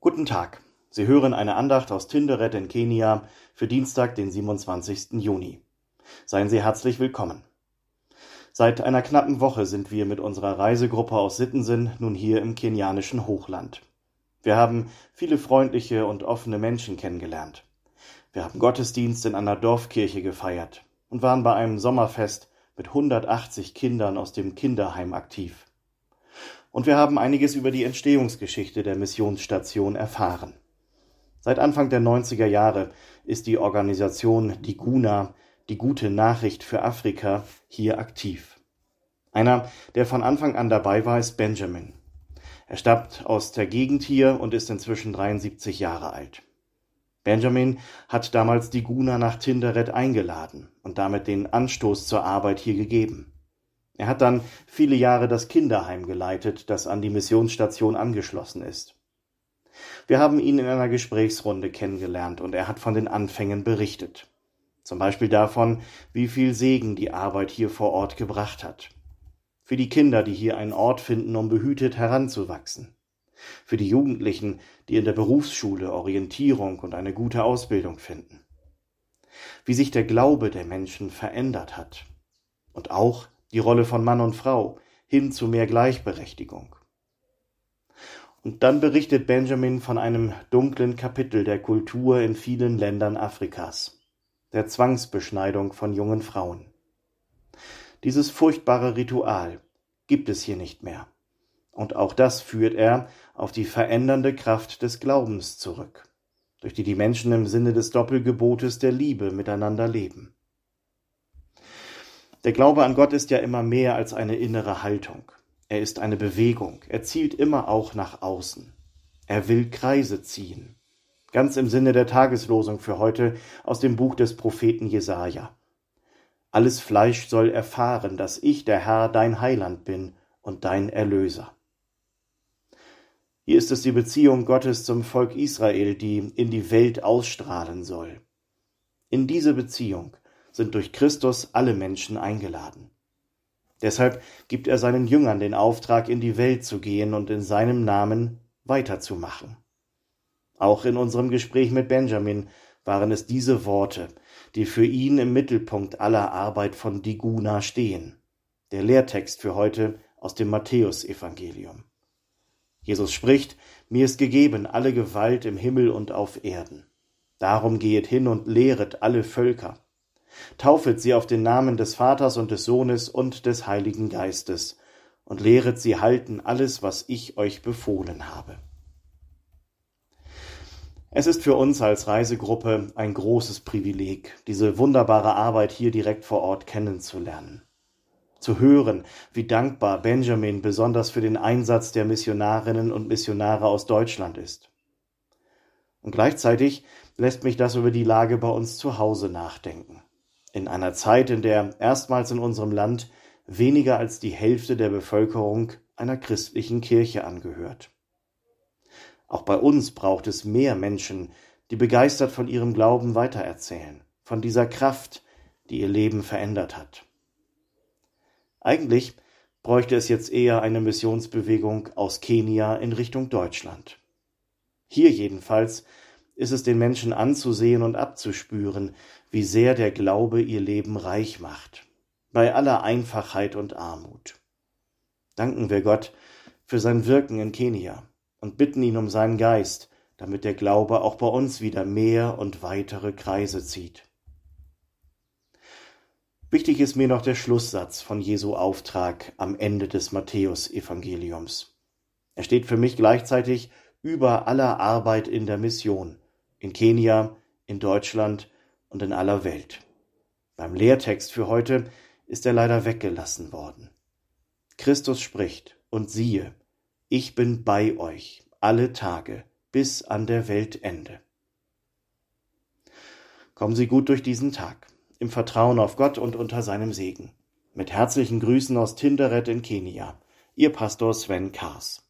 Guten Tag. Sie hören eine Andacht aus Tinderet in Kenia für Dienstag, den 27. Juni. Seien Sie herzlich willkommen. Seit einer knappen Woche sind wir mit unserer Reisegruppe aus Sittensen nun hier im kenianischen Hochland. Wir haben viele freundliche und offene Menschen kennengelernt. Wir haben Gottesdienst in einer Dorfkirche gefeiert und waren bei einem Sommerfest mit 180 Kindern aus dem Kinderheim aktiv und wir haben einiges über die Entstehungsgeschichte der Missionsstation erfahren. Seit Anfang der 90er Jahre ist die Organisation Die Guna, die gute Nachricht für Afrika, hier aktiv. Einer, der von Anfang an dabei war, ist Benjamin. Er stammt aus der Gegend hier und ist inzwischen 73 Jahre alt. Benjamin hat damals die Guna nach Tinderet eingeladen und damit den Anstoß zur Arbeit hier gegeben. Er hat dann viele Jahre das Kinderheim geleitet, das an die Missionsstation angeschlossen ist. Wir haben ihn in einer Gesprächsrunde kennengelernt und er hat von den Anfängen berichtet. Zum Beispiel davon, wie viel Segen die Arbeit hier vor Ort gebracht hat. Für die Kinder, die hier einen Ort finden, um behütet heranzuwachsen. Für die Jugendlichen, die in der Berufsschule Orientierung und eine gute Ausbildung finden. Wie sich der Glaube der Menschen verändert hat. Und auch, die Rolle von Mann und Frau hin zu mehr Gleichberechtigung. Und dann berichtet Benjamin von einem dunklen Kapitel der Kultur in vielen Ländern Afrikas, der Zwangsbeschneidung von jungen Frauen. Dieses furchtbare Ritual gibt es hier nicht mehr. Und auch das führt er auf die verändernde Kraft des Glaubens zurück, durch die die Menschen im Sinne des Doppelgebotes der Liebe miteinander leben. Der Glaube an Gott ist ja immer mehr als eine innere Haltung. Er ist eine Bewegung. Er zielt immer auch nach außen. Er will Kreise ziehen. Ganz im Sinne der Tageslosung für heute aus dem Buch des Propheten Jesaja. Alles Fleisch soll erfahren, dass ich, der Herr, dein Heiland bin und dein Erlöser. Hier ist es die Beziehung Gottes zum Volk Israel, die in die Welt ausstrahlen soll. In diese Beziehung sind durch Christus alle Menschen eingeladen. Deshalb gibt er seinen Jüngern den Auftrag, in die Welt zu gehen und in seinem Namen weiterzumachen. Auch in unserem Gespräch mit Benjamin waren es diese Worte, die für ihn im Mittelpunkt aller Arbeit von Diguna stehen. Der Lehrtext für heute aus dem Matthäusevangelium. Jesus spricht, mir ist gegeben alle Gewalt im Himmel und auf Erden. Darum gehet hin und lehret alle Völker taufet sie auf den Namen des Vaters und des Sohnes und des Heiligen Geistes, und lehret sie halten alles, was ich euch befohlen habe. Es ist für uns als Reisegruppe ein großes Privileg, diese wunderbare Arbeit hier direkt vor Ort kennenzulernen. Zu hören, wie dankbar Benjamin besonders für den Einsatz der Missionarinnen und Missionare aus Deutschland ist. Und gleichzeitig lässt mich das über die Lage bei uns zu Hause nachdenken in einer Zeit, in der erstmals in unserem Land weniger als die Hälfte der Bevölkerung einer christlichen Kirche angehört. Auch bei uns braucht es mehr Menschen, die begeistert von ihrem Glauben weitererzählen, von dieser Kraft, die ihr Leben verändert hat. Eigentlich bräuchte es jetzt eher eine Missionsbewegung aus Kenia in Richtung Deutschland. Hier jedenfalls ist es den Menschen anzusehen und abzuspüren, wie sehr der Glaube ihr Leben reich macht, bei aller Einfachheit und Armut. Danken wir Gott für sein Wirken in Kenia und bitten ihn um seinen Geist, damit der Glaube auch bei uns wieder mehr und weitere Kreise zieht. Wichtig ist mir noch der Schlusssatz von Jesu Auftrag am Ende des Matthäusevangeliums. Er steht für mich gleichzeitig über aller Arbeit in der Mission in Kenia, in Deutschland und in aller Welt. Beim Lehrtext für heute ist er leider weggelassen worden. Christus spricht, und siehe, ich bin bei euch alle Tage bis an der Weltende. Kommen Sie gut durch diesen Tag, im Vertrauen auf Gott und unter seinem Segen. Mit herzlichen Grüßen aus Tinderet in Kenia, Ihr Pastor Sven Kars.